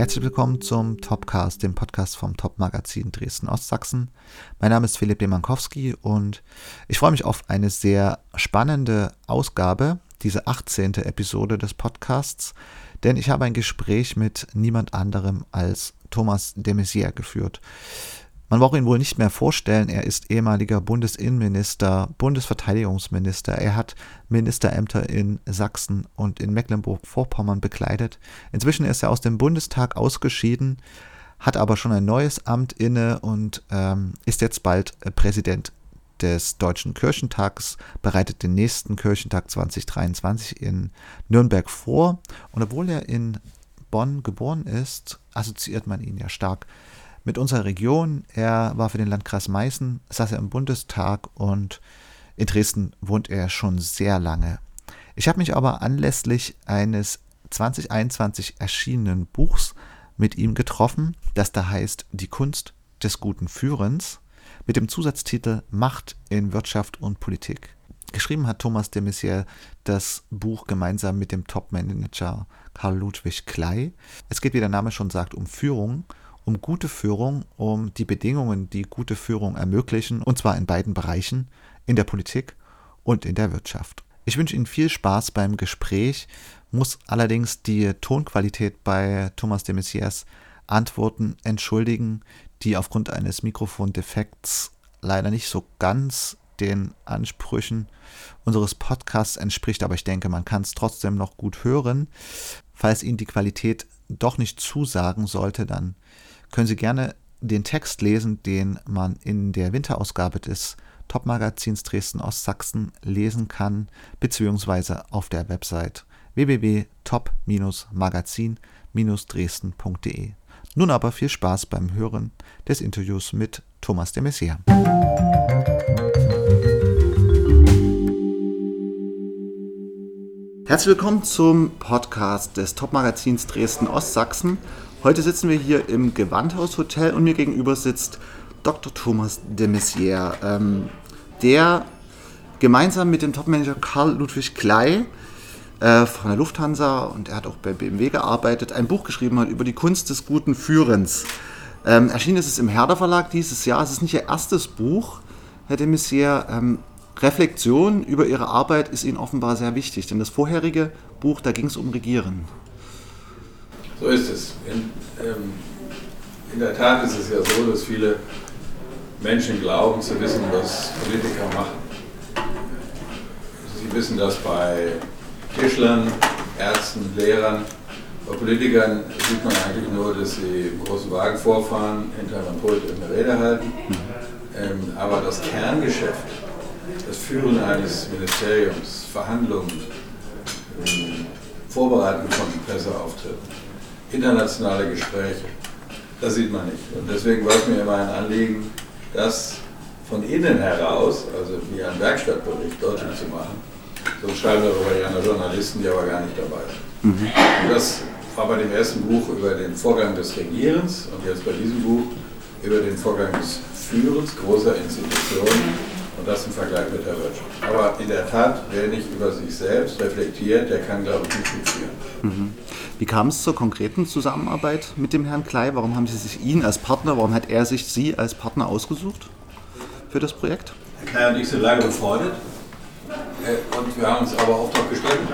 Herzlich willkommen zum Topcast, dem Podcast vom Top-Magazin Dresden-Ostsachsen. Mein Name ist Philipp Lemankowski und ich freue mich auf eine sehr spannende Ausgabe, diese 18. Episode des Podcasts, denn ich habe ein Gespräch mit niemand anderem als Thomas de Maizière geführt. Man braucht ihn wohl nicht mehr vorstellen, er ist ehemaliger Bundesinnenminister, Bundesverteidigungsminister, er hat Ministerämter in Sachsen und in Mecklenburg-Vorpommern bekleidet. Inzwischen ist er aus dem Bundestag ausgeschieden, hat aber schon ein neues Amt inne und ähm, ist jetzt bald äh, Präsident des Deutschen Kirchentags, bereitet den nächsten Kirchentag 2023 in Nürnberg vor. Und obwohl er in Bonn geboren ist, assoziiert man ihn ja stark mit unserer Region. Er war für den Landkreis Meißen, saß er im Bundestag und in Dresden wohnt er schon sehr lange. Ich habe mich aber anlässlich eines 2021 erschienenen Buchs mit ihm getroffen, das da heißt Die Kunst des guten Führens, mit dem Zusatztitel Macht in Wirtschaft und Politik. Geschrieben hat Thomas de Maizière das Buch gemeinsam mit dem Top-Manager Karl Ludwig Klei. Es geht, wie der Name schon sagt, um Führung um gute Führung, um die Bedingungen, die gute Führung ermöglichen, und zwar in beiden Bereichen, in der Politik und in der Wirtschaft. Ich wünsche Ihnen viel Spaß beim Gespräch, muss allerdings die Tonqualität bei Thomas de Messias Antworten entschuldigen, die aufgrund eines Mikrofondefekts leider nicht so ganz den Ansprüchen unseres Podcasts entspricht, aber ich denke, man kann es trotzdem noch gut hören. Falls Ihnen die Qualität doch nicht zusagen sollte, dann können Sie gerne den Text lesen, den man in der Winterausgabe des Top-Magazins Dresden-Ostsachsen lesen kann, beziehungsweise auf der Website www.top-magazin-dresden.de. Nun aber viel Spaß beim Hören des Interviews mit Thomas de Maizière. Herzlich willkommen zum Podcast des Top-Magazins Dresden-Ostsachsen. Heute sitzen wir hier im Gewandhaus-Hotel und mir gegenüber sitzt Dr. Thomas de Maizière, ähm, der gemeinsam mit dem Topmanager Karl Ludwig Klei äh, von der Lufthansa und er hat auch bei BMW gearbeitet, ein Buch geschrieben hat über die Kunst des guten Führens. Ähm, erschienen ist es im Herder Verlag dieses Jahr. Es ist nicht Ihr erstes Buch, Herr de Maizière. Ähm, Reflexion über Ihre Arbeit ist Ihnen offenbar sehr wichtig, denn das vorherige Buch, da ging es um Regieren. So ist es. In, ähm, in der Tat ist es ja so, dass viele Menschen glauben zu wissen, was Politiker machen. Sie wissen das bei Tischlern, Ärzten, Lehrern. Bei Politikern sieht man eigentlich nur, dass sie im großen Wagen vorfahren, hinter einem Pult eine Rede halten. Ähm, aber das Kerngeschäft, das Führen eines Ministeriums, Verhandlungen, ähm, Vorbereiten von Presseauftritten, internationale Gespräche. Das sieht man nicht. Und deswegen war es mir immer ein Anliegen, das von innen heraus, also wie ein Werkstattbericht, deutlich zu machen. So schreiben darüber ja Journalisten, die aber gar nicht dabei sind. Mhm. Und das war bei dem ersten Buch über den Vorgang des Regierens und jetzt bei diesem Buch über den Vorgang des Führens großer Institutionen und das im Vergleich mit der Wirtschaft. Aber in der Tat, wer nicht über sich selbst reflektiert, der kann, glaube ich, nicht gut führen. Mhm. Wie kam es zur konkreten Zusammenarbeit mit dem Herrn Klei? Warum haben Sie sich ihn als Partner, warum hat er sich Sie als Partner ausgesucht für das Projekt? Herr Klei und ich sind lange befreundet äh, und wir haben uns aber oft auch gestritten.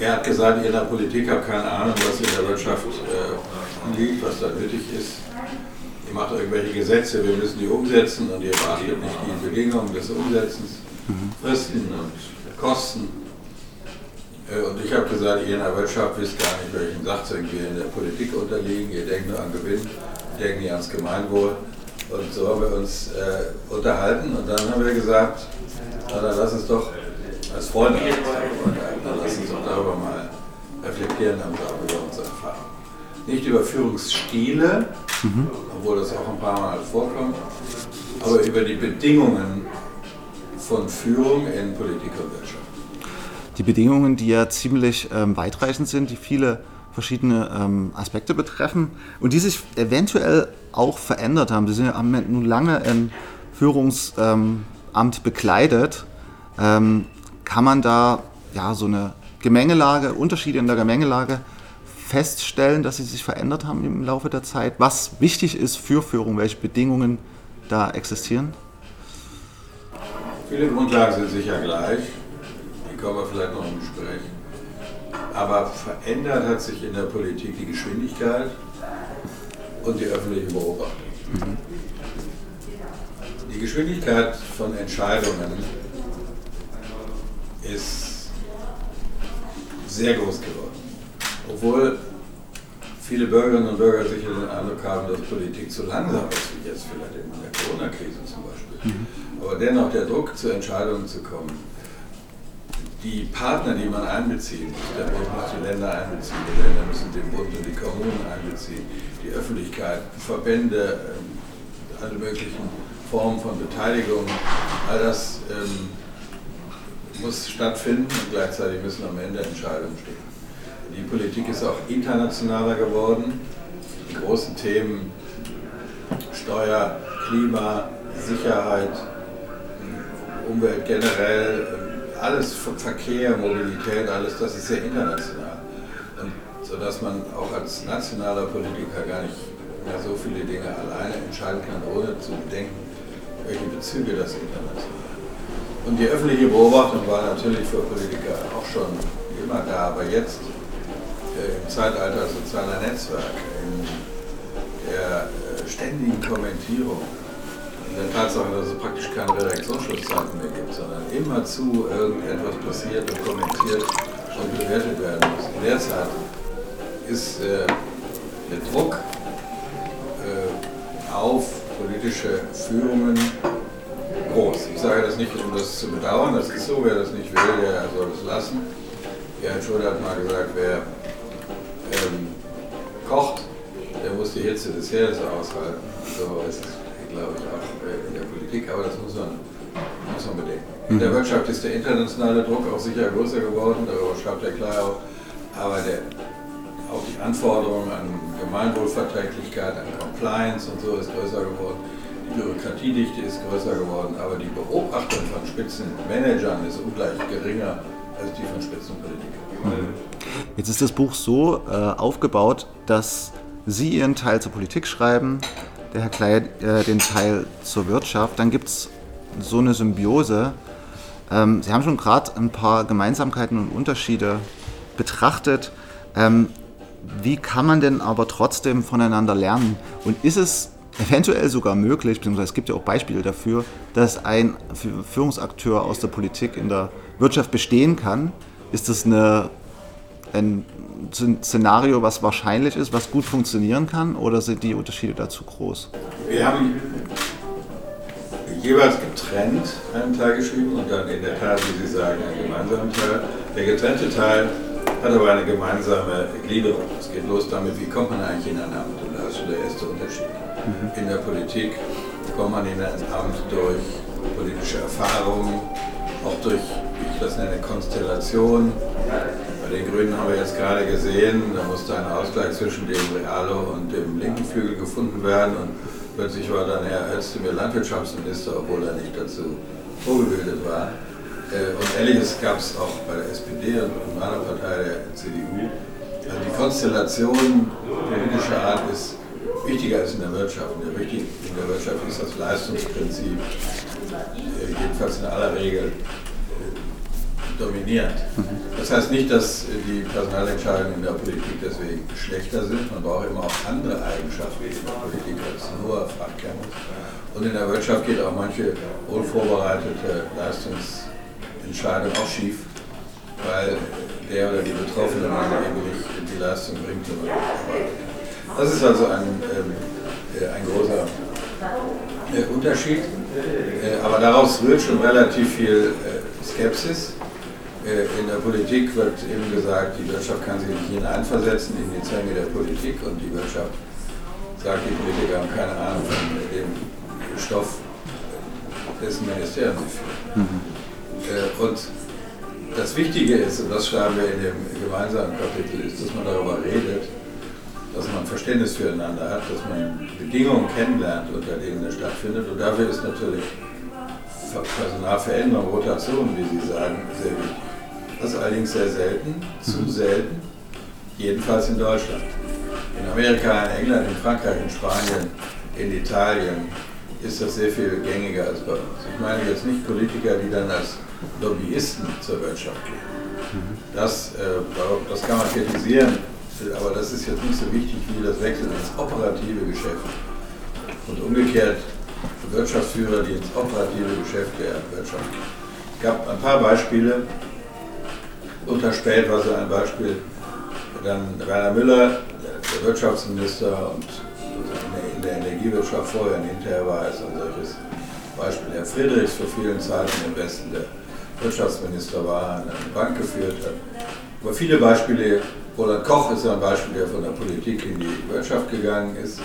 Er hat gesagt, ich in der Politik habe keine Ahnung, was in der Wirtschaft äh, liegt, was da nötig ist. Macht irgendwelche Gesetze, wir müssen die umsetzen und ihr beachtet nicht die Bedingungen des Umsetzens. Fristen und Kosten. Äh, und ich habe gesagt, ihr in der Wirtschaft wisst gar nicht, welchen Sachzwang wir in der Politik unterliegen. Ihr denkt nur an Gewinn, ihr denkt nicht ans Gemeinwohl. Und so haben wir uns äh, unterhalten und dann haben wir gesagt, na, dann lass uns doch als Freunde, dann lass uns doch darüber mal reflektieren haben über unsere Erfahrungen. Nicht über Führungsstile, mhm. obwohl das auch ein paar Mal vorkommt, aber über die Bedingungen von Führung in Politik und Wirtschaft die Bedingungen, die ja ziemlich ähm, weitreichend sind, die viele verschiedene ähm, Aspekte betreffen und die sich eventuell auch verändert haben. Sie sind, haben nun lange im Führungsamt bekleidet. Ähm, kann man da ja so eine Gemengelage, Unterschiede in der Gemengelage feststellen, dass sie sich verändert haben im Laufe der Zeit? Was wichtig ist für Führung, welche Bedingungen da existieren? Viele Grundlagen sind sicher gleich, die kommen wir vielleicht noch im Gespräch. Aber verändert hat sich in der Politik die Geschwindigkeit und die öffentliche Beobachtung. Mhm. Die Geschwindigkeit von Entscheidungen ist sehr groß geworden. Obwohl viele Bürgerinnen und Bürger sicher den Eindruck haben, dass Politik zu langsam ist, wie jetzt vielleicht in der Corona-Krise zum Beispiel. Mhm. Aber dennoch der Druck, zu Entscheidungen zu kommen, die Partner, die man einbezieht, der Bund muss die Länder einbeziehen, die Länder müssen den Bund und die Kommunen einbeziehen, die Öffentlichkeit, Verbände, ähm, alle möglichen Formen von Beteiligung, all das ähm, muss stattfinden und gleichzeitig müssen am Ende Entscheidungen stehen. Die Politik ist auch internationaler geworden. Die großen Themen Steuer, Klima, Sicherheit, Umwelt generell, alles Verkehr, Mobilität, alles das ist sehr international. Und sodass man auch als nationaler Politiker gar nicht mehr so viele Dinge alleine entscheiden kann, ohne zu bedenken, welche Bezüge das international und die öffentliche Beobachtung war natürlich für Politiker auch schon immer da, aber jetzt Zeitalter sozialer Netzwerke, in der äh, ständigen Kommentierung, in der Tatsache, dass es praktisch keine Reaktionsschlusszeiten mehr gibt, sondern immerzu irgendetwas passiert und kommentiert und bewertet werden muss. In der Zeit ist äh, der Druck äh, auf politische Führungen groß. Ich sage das nicht, um das zu bedauern, das ist so, wer das nicht will, der soll es lassen. Gerhard Schröder hat mal gesagt, wer ähm, kocht, der muss die Hitze des Herdes aushalten. So ist es, glaube ich, auch äh, in der Politik, aber das muss man, muss man bedenken. In der mhm. Wirtschaft ist der internationale Druck auch sicher größer geworden, darüber schreibt er klar auch, aber der, auch die Anforderungen an Gemeinwohlverträglichkeit, an Compliance und so ist größer geworden. Die Bürokratiedichte ist größer geworden, aber die Beobachtung von Spitzenmanagern ist ungleich geringer als die von Spitzenpolitikern. Jetzt ist das Buch so äh, aufgebaut, dass Sie Ihren Teil zur Politik schreiben, der Herr Klei äh, den Teil zur Wirtschaft. Dann gibt es so eine Symbiose. Ähm, Sie haben schon gerade ein paar Gemeinsamkeiten und Unterschiede betrachtet. Ähm, wie kann man denn aber trotzdem voneinander lernen? Und ist es eventuell sogar möglich, beziehungsweise es gibt ja auch Beispiele dafür, dass ein Führungsakteur aus der Politik in der Wirtschaft bestehen kann. Ist das eine, ein Szenario, was wahrscheinlich ist, was gut funktionieren kann, oder sind die Unterschiede dazu groß? Wir haben jeweils getrennt einen Teil geschrieben und dann in der Tat, wie Sie sagen, einen gemeinsamen Teil. Der getrennte Teil hat aber eine gemeinsame Gliederung. Es geht los damit, wie kommt man eigentlich in ein Amt? Und da ist schon der erste Unterschied. Mhm. In der Politik kommt man in ein Amt durch politische Erfahrung, auch durch, wie ich das nenne, Konstellation. Bei den Grünen haben wir jetzt gerade gesehen, da musste ein Ausgleich zwischen dem Realo und dem linken Flügel gefunden werden und plötzlich war dann Herr Özdemir Landwirtschaftsminister, obwohl er nicht dazu vorgebildet war. Äh, und ähnliches gab es auch bei der SPD und in meiner Partei, der CDU. Also die Konstellation politischer Art ist wichtiger als in der Wirtschaft. In der, in der Wirtschaft ist das Leistungsprinzip äh, jedenfalls in aller Regel dominiert. Das heißt nicht, dass die Personalentscheidungen in der Politik deswegen schlechter sind. Man braucht immer auch andere Eigenschaften in der Politik als nur Fachkenntnis. Und in der Wirtschaft geht auch manche unvorbereitete Leistungs Entscheidung auch schief, weil der oder die Betroffene eben nicht die Leistung bringt. Das ist also ein, ähm, äh, ein großer äh, Unterschied. Äh, aber daraus rührt schon relativ viel Skepsis. Äh, in der Politik wird eben gesagt, die Wirtschaft kann sich nicht hineinversetzen in die Zwänge der Politik und die Wirtschaft sagt, die Politiker haben keine Ahnung von dem Stoff, dessen Ministerium sie führen. Mhm. Äh, und das Wichtige ist, und das schreiben wir in dem gemeinsamen Kapitel, ist, dass man darüber redet, dass man Verständnis füreinander hat, dass man Bedingungen kennenlernt, unter denen es stattfindet. Und dafür ist natürlich Personalveränderung, Rotation, wie Sie sagen, sehr wichtig. Das ist allerdings sehr selten, zu mhm. selten. Jedenfalls in Deutschland. In Amerika, in England, in Frankreich, in Spanien, in Italien ist das sehr viel gängiger als bei uns. Ich meine jetzt nicht Politiker, die dann als Lobbyisten zur Wirtschaft gehen. Das, äh, das kann man kritisieren, aber das ist jetzt nicht so wichtig wie das Wechseln ins operative Geschäft. Und umgekehrt Wirtschaftsführer, die ins operative Geschäft der Wirtschaft gehen. Es gab ein paar Beispiele. Unter Spät war so ein Beispiel. Dann Rainer Müller, der Wirtschaftsminister und in der Energiewirtschaft vorher und hinterher war es ein solches Beispiel. Herr Friedrichs vor vielen Zeiten im Westen, der Wirtschaftsminister war, eine Bank geführt hat. Aber viele Beispiele, Roland Koch ist ein Beispiel, der von der Politik in die Wirtschaft gegangen ist.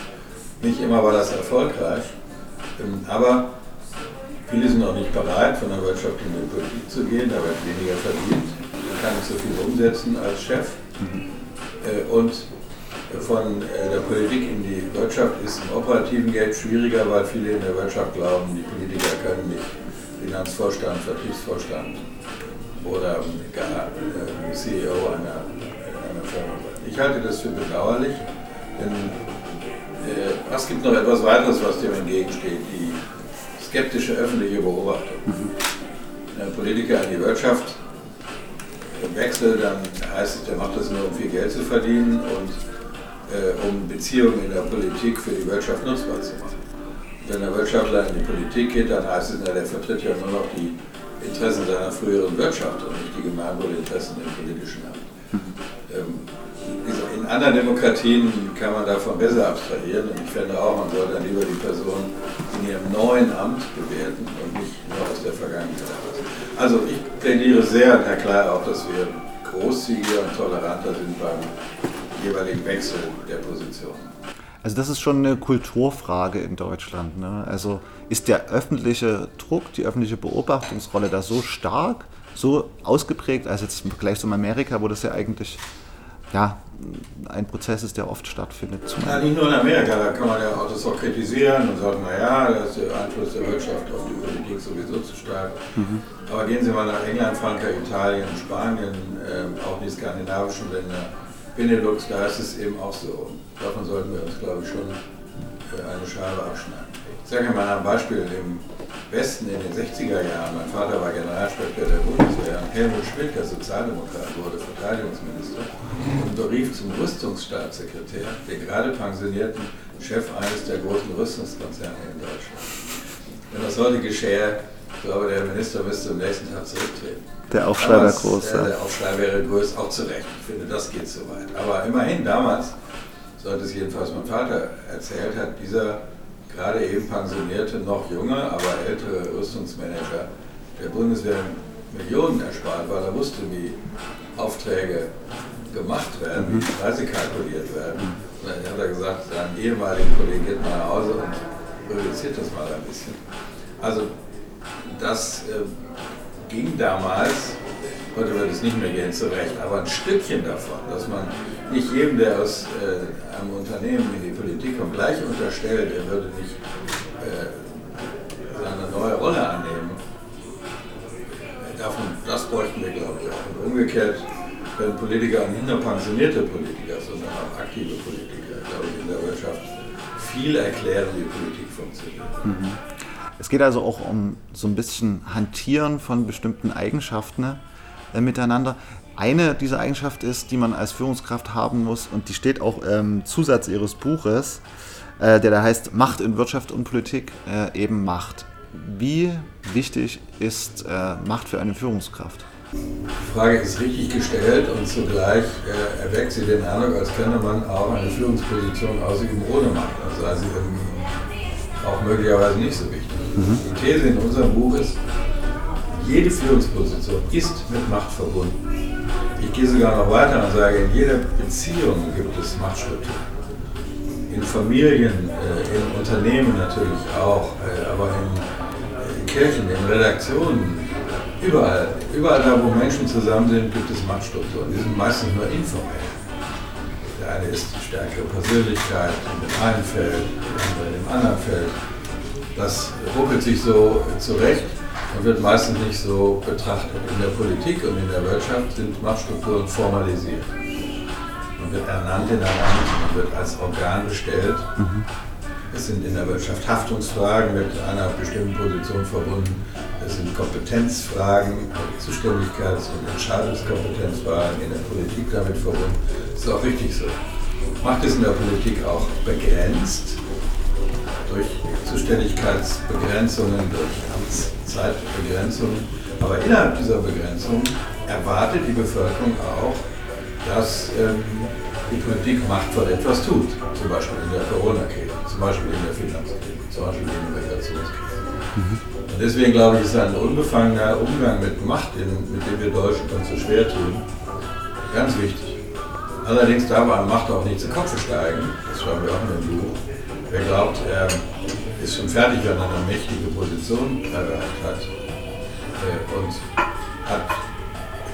Nicht immer war das erfolgreich, ähm, aber viele sind auch nicht bereit, von der Wirtschaft in die Politik zu gehen, da wird weniger verdient, kann nicht so viel umsetzen als Chef. Äh, und von äh, der Politik in die Wirtschaft ist im operativen Geld schwieriger, weil viele in der Wirtschaft glauben, die Politiker können nicht Finanzvorstand, Vertriebsvorstand oder gar äh, CEO einer, einer Firma sein. Ich halte das für bedauerlich, denn äh, es gibt noch etwas weiteres, was dem entgegensteht, die skeptische öffentliche Beobachtung. Ein Politiker in die Wirtschaft wechselt, dann heißt es, der macht das nur, um viel Geld zu verdienen und äh, um Beziehungen in der Politik für die Wirtschaft nutzbar zu machen. Wenn der Wirtschaftler in die Politik geht, dann heißt es, na, der vertritt ja nur noch die Interessen seiner früheren Wirtschaft und nicht die Gemeinwohlinteressen im politischen Amt. Ähm, in anderen Demokratien kann man davon besser abstrahieren und ich finde auch, man sollte dann lieber die Person in ihrem neuen Amt bewerten und nicht nur aus der Vergangenheit. Also ich plädiere sehr, Herr Klar, auch, dass wir großzügiger und toleranter sind beim jeweiligen Wechsel der Position. Also das ist schon eine Kulturfrage in Deutschland. Ne? Also ist der öffentliche Druck, die öffentliche Beobachtungsrolle da so stark, so ausgeprägt, als jetzt im Vergleich zu Amerika, wo das ja eigentlich ja, ein Prozess ist, der oft stattfindet. Ja, nicht nur in Amerika, da kann man ja auch das auch kritisieren und sagen, naja, da ist der Einfluss der Wirtschaft auf die Politik sowieso zu stark. Mhm. Aber gehen Sie mal nach England, Frankreich, Italien, Spanien, äh, auch die skandinavischen Länder Benelux, da ist es eben auch so. Davon sollten wir uns, glaube ich, schon eine Scheibe abschneiden. Ich sage mal ein Beispiel. Im Westen in den 60er Jahren, mein Vater war Generalsprecher der Bundeswehr, Helmut Schmidt, der Sozialdemokrat, wurde Verteidigungsminister und berief zum Rüstungsstaatssekretär, den gerade pensionierten Chef eines der großen Rüstungskonzerne in Deutschland. Wenn das heute geschehe, ich glaube, der Minister müsste am nächsten Tag zurücktreten. Der Aufschrei wäre groß. Äh, der Aufschrei wäre groß, auch zu Recht. Ich finde, das geht zu weit. Aber immerhin damals, so hat es jedenfalls mein Vater erzählt, hat dieser gerade eben pensionierte, noch junge, aber ältere Rüstungsmanager der Bundeswehr Millionen erspart, weil er wusste, wie Aufträge gemacht werden, wie die Preise kalkuliert werden. Und dann hat er gesagt, seinem ehemaligen Kollegen geht mal nach Hause und reduziert das mal ein bisschen. Also das äh, ging damals, heute wird es nicht mehr gehen, zu Recht, aber ein Stückchen davon, dass man nicht jedem, der aus äh, einem Unternehmen in die Politik kommt, gleich unterstellt, er würde nicht äh, seine neue Rolle annehmen. Davon, das bräuchten wir, glaube ich, auch. Und umgekehrt werden Politiker nicht nur pensionierte Politiker, sondern auch aktive Politiker, glaube ich, in der Wirtschaft viel erklären, wie Politik funktioniert. Mhm. Es geht also auch um so ein bisschen Hantieren von bestimmten Eigenschaften äh, miteinander. Eine dieser Eigenschaften ist, die man als Führungskraft haben muss, und die steht auch im Zusatz Ihres Buches, äh, der da heißt Macht in Wirtschaft und Politik, äh, eben Macht. Wie wichtig ist äh, Macht für eine Führungskraft? Die Frage ist richtig gestellt und zugleich äh, erweckt sie den Eindruck, als könne man auch eine Führungsposition ausüben ohne Macht. Also sei sie auch möglicherweise nicht so wichtig. Mhm. Die These in unserem Buch ist, jede Führungsposition ist mit Macht verbunden. Ich gehe sogar noch weiter und sage, in jeder Beziehung gibt es Machtstrukturen. In Familien, äh, in Unternehmen natürlich auch, äh, aber in, in Kirchen, in Redaktionen, überall. Überall da, wo Menschen zusammen sind, gibt es Machtstrukturen. Die sind meistens nur informell. Der eine ist die stärkere Persönlichkeit in dem einen Feld, der andere in dem anderen Feld. Das ruckelt sich so zurecht und wird meistens nicht so betrachtet. In der Politik und in der Wirtschaft sind Machtstrukturen formalisiert. Man wird ernannt in ein Amt, man wird als Organ bestellt. Mhm. Es sind in der Wirtschaft Haftungsfragen mit einer bestimmten Position verbunden. Es sind Kompetenzfragen, Zuständigkeits- und Entscheidungskompetenzfragen in der Politik damit verbunden. Das ist auch richtig so. Macht es in der Politik auch begrenzt durch Zuständigkeitsbegrenzungen, durch Amtszeitbegrenzungen. Aber innerhalb dieser Begrenzung erwartet die Bevölkerung auch, dass ähm, die Politik machtvoll etwas tut. Zum Beispiel in der Corona-Krise, zum Beispiel in der Finanzkrise, zum Beispiel in der Migrationskrise. Mhm. Und deswegen glaube ich, ist ein unbefangener Umgang mit Macht, mit dem wir Deutschen uns so schwer tun, ganz wichtig. Allerdings darf an Macht auch nicht zu Kopf steigen, das schreiben wir auch in dem Buch. Wer glaubt, er ist schon fertig, wenn er eine mächtige Position erreicht hat äh, und hat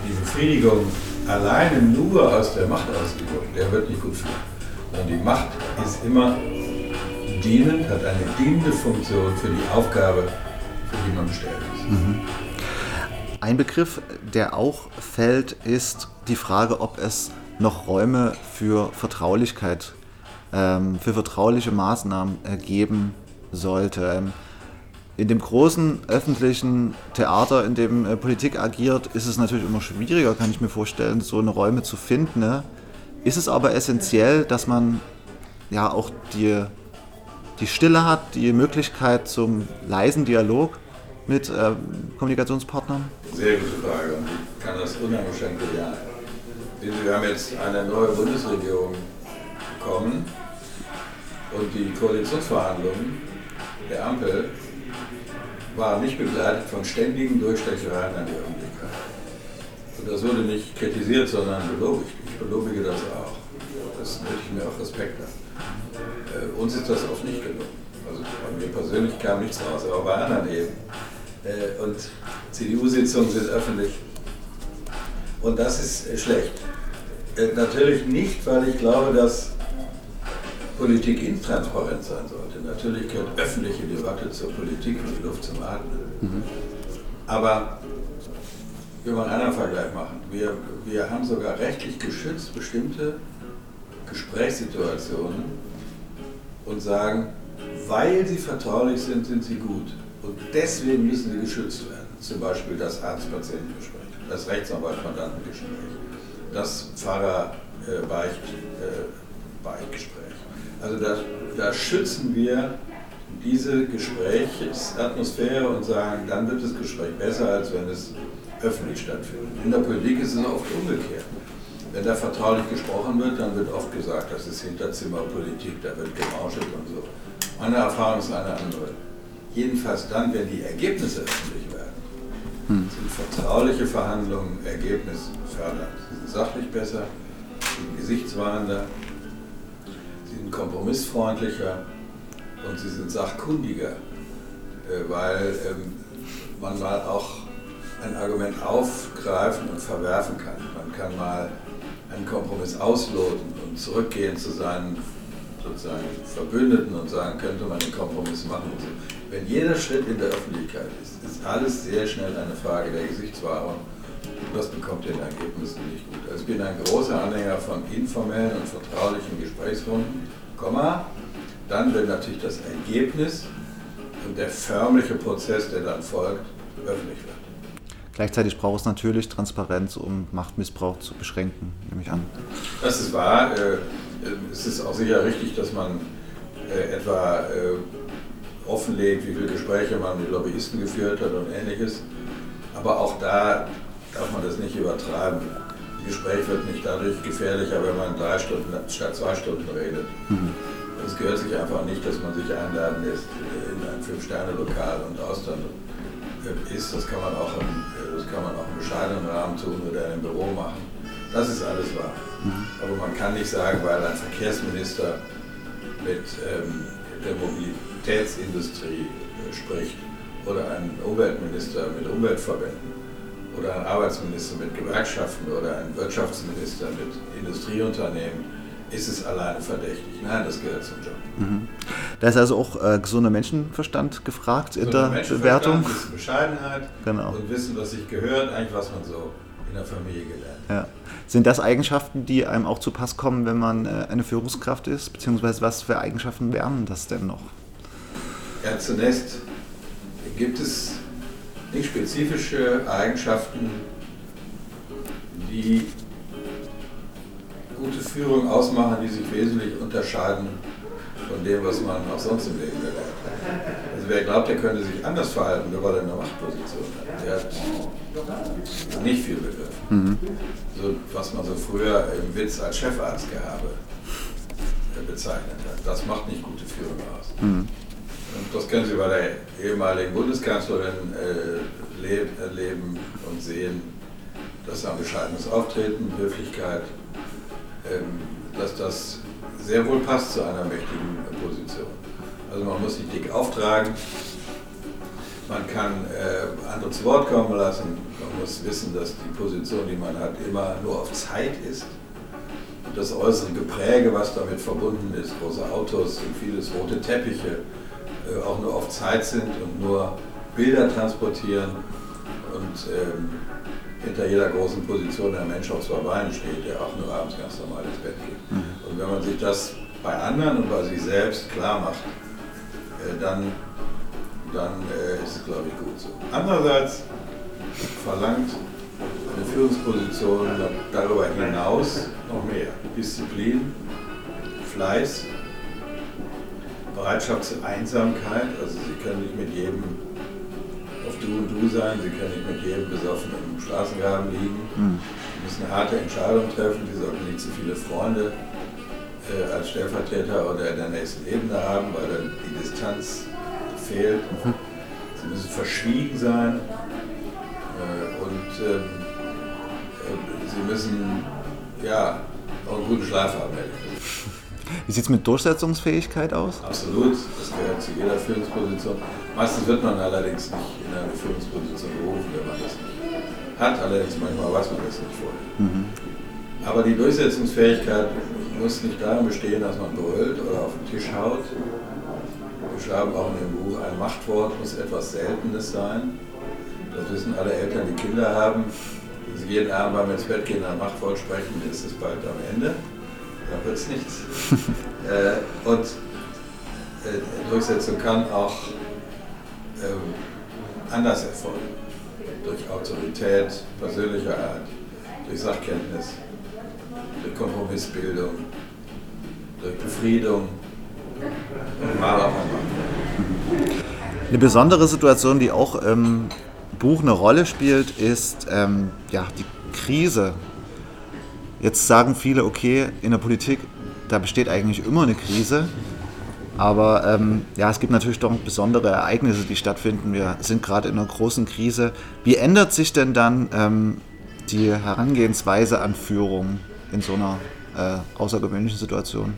die Befriedigung alleine nur aus der Machtausübung, der wird nicht gut fühlen. Sondern die Macht ist immer dienend, hat eine dienende Funktion für die Aufgabe, für die man bestellt ist. Mhm. Ein Begriff, der auch fällt, ist die Frage, ob es noch Räume für Vertraulichkeit, ähm, für vertrauliche Maßnahmen äh, geben sollte. Ähm, in dem großen öffentlichen Theater, in dem äh, Politik agiert, ist es natürlich immer schwieriger, kann ich mir vorstellen, so eine Räume zu finden. Ne? Ist es aber essentiell, dass man ja auch die, die Stille hat, die Möglichkeit zum leisen Dialog mit äh, Kommunikationspartnern? Sehr gute Frage ich kann das uneingeschränkt bejahen. Wir haben jetzt eine neue Bundesregierung bekommen und die Koalitionsverhandlungen der Ampel war nicht begleitet von ständigen Durchstechereien an die Öffentlichkeit. Und das wurde nicht kritisiert, sondern belobigt. Ich belobige das auch. Das möchte ich mir auch Respekt an. Äh, uns ist das oft nicht gelungen. Also bei mir persönlich kam nichts raus, aber bei anderen eben. Äh, und CDU-Sitzungen sind öffentlich. Und das ist äh, schlecht. Äh, natürlich nicht, weil ich glaube, dass Politik intransparent sein sollte. Natürlich gehört öffentliche Debatte zur Politik wie die Luft zum Atmen. Mhm. Aber wir wollen einen anderen Vergleich machen. Wir, wir haben sogar rechtlich geschützt bestimmte Gesprächssituationen und sagen, weil sie vertraulich sind, sind sie gut. Und deswegen müssen sie geschützt werden. Zum Beispiel das Arzt-Patientengespräch, das Rechtsanwalt-Mandantengespräch, das Pfarrer-Beicht-Gespräch. Also da, da schützen wir diese Gesprächsatmosphäre und sagen, dann wird das Gespräch besser, als wenn es öffentlich stattfindet. In der Politik ist es oft umgekehrt. Wenn da vertraulich gesprochen wird, dann wird oft gesagt, das ist Hinterzimmerpolitik, da wird gemauschelt und so. Meine Erfahrung ist eine andere. Jedenfalls dann, wenn die Ergebnisse öffentlich werden, hm. sind vertrauliche Verhandlungen ergebnisfördernd. Sie sind sachlich besser, sie sind gesichtswahrender, kompromissfreundlicher und sie sind sachkundiger, äh, weil ähm, man mal auch ein Argument aufgreifen und verwerfen kann. Man kann mal einen Kompromiss ausloten und zurückgehen zu seinen sozusagen Verbündeten und sagen, könnte man den Kompromiss machen. Wenn jeder Schritt in der Öffentlichkeit ist, ist alles sehr schnell eine Frage der Gesichtswahrung. Das bekommt den Ergebnissen nicht gut. Also ich bin ein großer Anhänger von informellen und vertraulichen Gesprächsrunden, Komma, dann wird natürlich das Ergebnis und der förmliche Prozess, der dann folgt, öffentlich wird. Gleichzeitig braucht es natürlich Transparenz, um Machtmissbrauch zu beschränken, nehme ich an. Das ist wahr. Äh, es ist auch sicher richtig, dass man äh, etwa äh, offenlegt, wie viele Gespräche man mit Lobbyisten geführt hat und ähnliches. Aber auch da darf man das nicht übertreiben. Das Gespräch wird nicht dadurch gefährlicher, wenn man drei Stunden statt zwei Stunden redet. Mhm. Es gehört sich einfach nicht, dass man sich einladen lässt in ein Fünf-Sterne-Lokal und Austern ist. Das kann man auch im, das kann man auch im bescheidenen Rahmen tun oder in einem Büro machen. Das ist alles wahr. Mhm. Aber man kann nicht sagen, weil ein Verkehrsminister mit ähm, der Mobilitätsindustrie äh, spricht oder ein Umweltminister mit Umweltverbänden oder ein Arbeitsminister mit Gewerkschaften oder ein Wirtschaftsminister mit Industrieunternehmen, ist es alleine verdächtig. Nein, das gehört zum Job. Mhm. Da ist also auch äh, gesunder Menschenverstand gefragt in der Bewertung. Bescheidenheit genau. und wissen, was sich gehört, eigentlich was man so in der Familie gelernt hat. Ja. Sind das Eigenschaften, die einem auch zu Pass kommen, wenn man äh, eine Führungskraft ist? Beziehungsweise was für Eigenschaften wären das denn noch? Ja, zunächst gibt es nicht spezifische Eigenschaften, die gute Führung ausmachen, die sich wesentlich unterscheiden von dem, was man auch sonst im Leben gelernt hat. Also wer glaubt, der könnte sich anders verhalten, nur weil er eine Machtposition hat, der hat nicht viel begriffen. Mhm. So, was man so früher im Witz als Chefarztgehabe bezeichnet hat. Das macht nicht gute Führung aus. Mhm. Und das können Sie bei der ehemaligen Bundeskanzlerin äh, erleben und sehen, dass ein bescheidenes Auftreten, Höflichkeit, ähm, dass das sehr wohl passt zu einer mächtigen Position. Also man muss nicht dick auftragen, man kann äh, andere zu Wort kommen lassen, man muss wissen, dass die Position, die man hat, immer nur auf Zeit ist. Und das äußere Gepräge, was damit verbunden ist, große Autos und vieles rote Teppiche, äh, auch nur auf Zeit sind und nur Bilder transportieren und ähm, hinter jeder großen Position der Mensch auf zwei Beinen steht, der auch nur abends ganz normal ins Bett geht. Mhm. Und wenn man sich das bei anderen und bei sich selbst klar macht, äh, dann, dann äh, ist es, glaube ich, gut so. Andererseits verlangt eine Führungsposition darüber hinaus noch mehr. Disziplin, Fleiß, Bereitschaft zur Einsamkeit, also Sie können nicht mit jedem auf Du und Du sein, Sie können nicht mit jedem besoffen im Straßengraben liegen. Mhm. Sie müssen eine harte Entscheidung treffen, Sie sollten nicht zu viele Freunde äh, als Stellvertreter oder in der nächsten Ebene haben, weil dann die Distanz fehlt. Mhm. Sie müssen verschwiegen sein äh, und ähm, äh, Sie müssen ja, auch einen guten Schlaf haben, wie sieht es mit Durchsetzungsfähigkeit aus? Absolut, das gehört zu jeder Führungsposition. Meistens wird man allerdings nicht in eine Führungsposition berufen, wenn man das nicht hat. Allerdings manchmal weiß man das nicht vorher. Mhm. Aber die Durchsetzungsfähigkeit muss nicht darin bestehen, dass man brüllt oder auf den Tisch haut. Wir schreiben auch in dem Buch, ein Machtwort muss etwas Seltenes sein. Das wissen alle Eltern, die Kinder haben. Wenn sie jeden Abend beim ins Bett gehen ein Machtwort sprechen, ist es bald am Ende da wird es nichts. äh, und äh, Durchsetzung kann auch ähm, anders erfolgen. Durch Autorität, persönlicher Art, durch Sachkenntnis, durch Kompromissbildung, durch Befriedung und mal auch Eine besondere Situation, die auch im Buch eine Rolle spielt, ist ähm, ja, die Krise Jetzt sagen viele, okay, in der Politik, da besteht eigentlich immer eine Krise. Aber ähm, ja, es gibt natürlich doch besondere Ereignisse, die stattfinden. Wir sind gerade in einer großen Krise. Wie ändert sich denn dann ähm, die Herangehensweise an Führung in so einer äh, außergewöhnlichen Situation?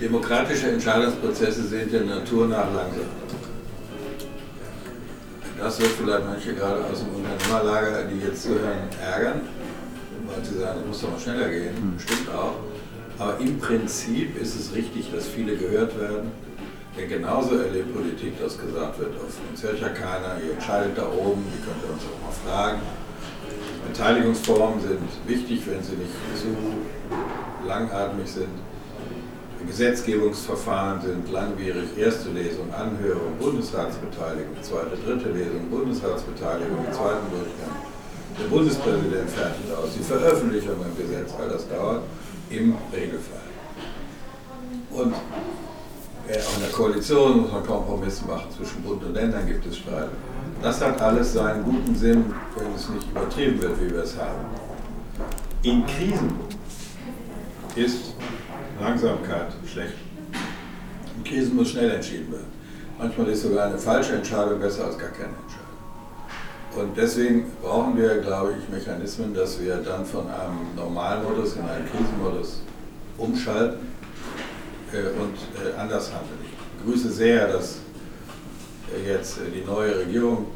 Demokratische Entscheidungsprozesse sind der Natur nach langsam. Das wird vielleicht manche gerade aus dem Unternehmerlager, die jetzt zuhören, ärgern, weil sie sagen, es muss doch mal schneller gehen. Mhm. Stimmt auch. Aber im Prinzip ist es richtig, dass viele gehört werden. Denn genauso erlebt Politik, dass gesagt wird, auf uns hört ja keiner, ihr entscheidet da oben, ihr könnt uns auch mal fragen. Beteiligungsformen sind wichtig, wenn sie nicht zu langatmig sind. Gesetzgebungsverfahren sind langwierig. Erste Lesung, Anhörung, Bundesratsbeteiligung, zweite, dritte Lesung, Bundesratsbeteiligung, zweiten Durchgang. Der Bundespräsident fertigt aus, die Veröffentlichung im Gesetz, all das dauert im Regelfall. Und auch in der Koalition muss man Kompromisse machen, zwischen Bund und Ländern gibt es Streit. Das hat alles seinen guten Sinn, wenn es nicht übertrieben wird, wie wir es haben. In Krisen ist Langsamkeit schlecht. In Krisen muss schnell entschieden werden. Manchmal ist sogar eine falsche Entscheidung besser als gar keine Entscheidung. Und deswegen brauchen wir, glaube ich, Mechanismen, dass wir dann von einem Normalmodus in einen Krisenmodus umschalten äh, und äh, anders handeln. Ich begrüße sehr, dass äh, jetzt die neue Regierung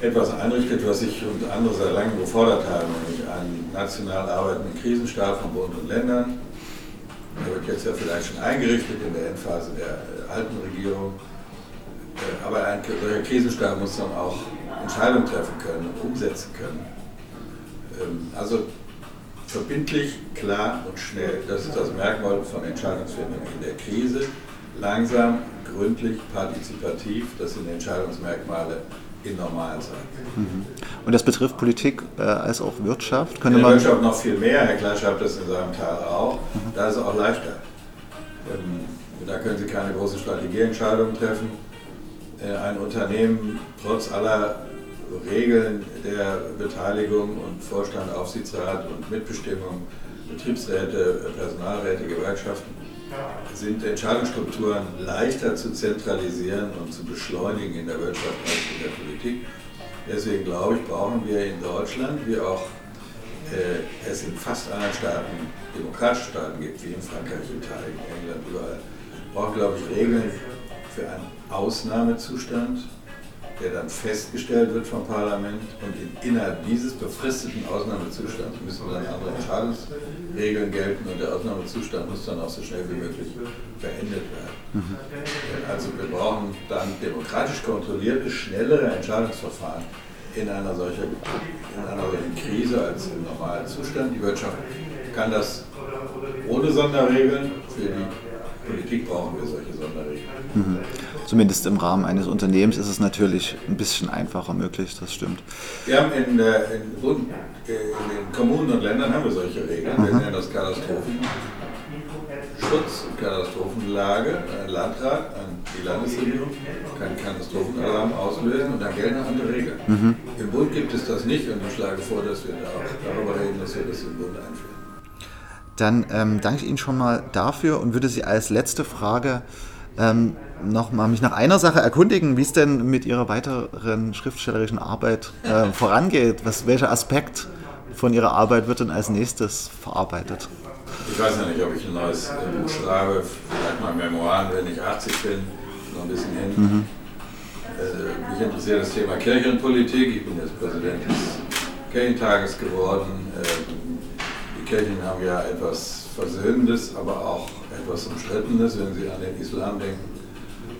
etwas einrichtet, was ich und andere seit langem gefordert haben, nämlich einen national arbeitenden Krisenstab von Bund und Ländern, der wird jetzt ja vielleicht schon eingerichtet in der Endphase der äh, alten Regierung. Äh, aber ein solcher Krisenstab muss dann auch Entscheidungen treffen können und umsetzen können. Ähm, also verbindlich, klar und schnell. Das ist das Merkmal von Entscheidungsfindung in der Krise. Langsam, gründlich, partizipativ, das sind Entscheidungsmerkmale in normalen Zeiten. Mhm. Und das betrifft Politik äh, als auch Wirtschaft? Könnte in der Wirtschaft noch viel mehr, Herr Klatsch hat das in seinem Teil auch. Mhm. Da ist es auch leichter. Ähm, da können Sie keine großen Strategieentscheidungen treffen. Äh, ein Unternehmen trotz aller Regeln der Beteiligung und Vorstand, Aufsichtsrat und Mitbestimmung, Betriebsräte, Personalräte, Gewerkschaften, sind Entscheidungsstrukturen leichter zu zentralisieren und zu beschleunigen in der Wirtschaft als in der Politik. Deswegen glaube ich, brauchen wir in Deutschland, wie auch äh, es in fast allen Staaten, demokratischen Staaten gibt, wie in Frankreich, Italien, England, überall, brauchen, glaube ich, Regeln für einen Ausnahmezustand, der dann festgestellt wird vom Parlament und in, innerhalb dieses befristeten Ausnahmezustands müssen dann andere Entscheidungsregeln gelten und der Ausnahmezustand muss dann auch so schnell wie möglich beendet werden. Mhm. Also wir brauchen dann demokratisch kontrollierte, schnellere Entscheidungsverfahren in einer solchen, in einer solchen Krise als im normalen Zustand. Die Wirtschaft kann das ohne Sonderregeln für die Politik brauchen wir solche Sonderregeln. Mhm. Zumindest im Rahmen eines Unternehmens ist es natürlich ein bisschen einfacher möglich, das stimmt. Wir haben in, äh, in, in, in Kommunen und Ländern haben wir solche Regeln. Wir nennen das Katastrophenschutz und Katastrophenlage. Ein Landrat, die Landesregierung kann Katastrophenalarm auslösen und dann gelten andere Regeln. Mhm. Im Bund gibt es das nicht und ich schlage vor, dass wir da darüber reden, dass wir das im Bund einführen. Dann ähm, danke ich Ihnen schon mal dafür und würde Sie als letzte Frage ähm, noch mal mich nach einer Sache erkundigen, wie es denn mit Ihrer weiteren schriftstellerischen Arbeit äh, vorangeht. Was, welcher Aspekt von Ihrer Arbeit wird denn als nächstes verarbeitet? Ich weiß ja nicht, ob ich ein neues äh, Buch schreibe, vielleicht mal Memoiren, wenn ich 80 bin, noch ein bisschen hin. Mhm. Äh, mich interessiert das Thema Kirchenpolitik. Ich bin jetzt Präsident des Kirchentages geworden. Äh, Kirchen haben ja etwas Versöhnendes, aber auch etwas Umstrittenes, wenn Sie an den Islam denken.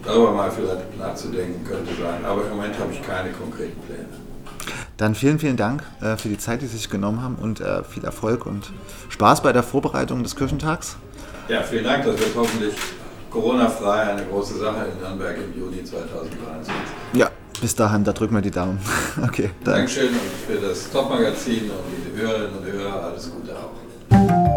Darüber mal vielleicht nachzudenken könnte sein, aber im Moment habe ich keine konkreten Pläne. Dann vielen, vielen Dank äh, für die Zeit, die Sie sich genommen haben und äh, viel Erfolg und Spaß bei der Vorbereitung des Kirchentags. Ja, vielen Dank. Das wird hoffentlich Corona-frei eine große Sache in Nürnberg im Juni 2023. Ja, bis dahin, da drücken wir die Daumen. okay, dann. Dankeschön für das Top-Magazin und die Hörerinnen und Hörer alles Gute auch.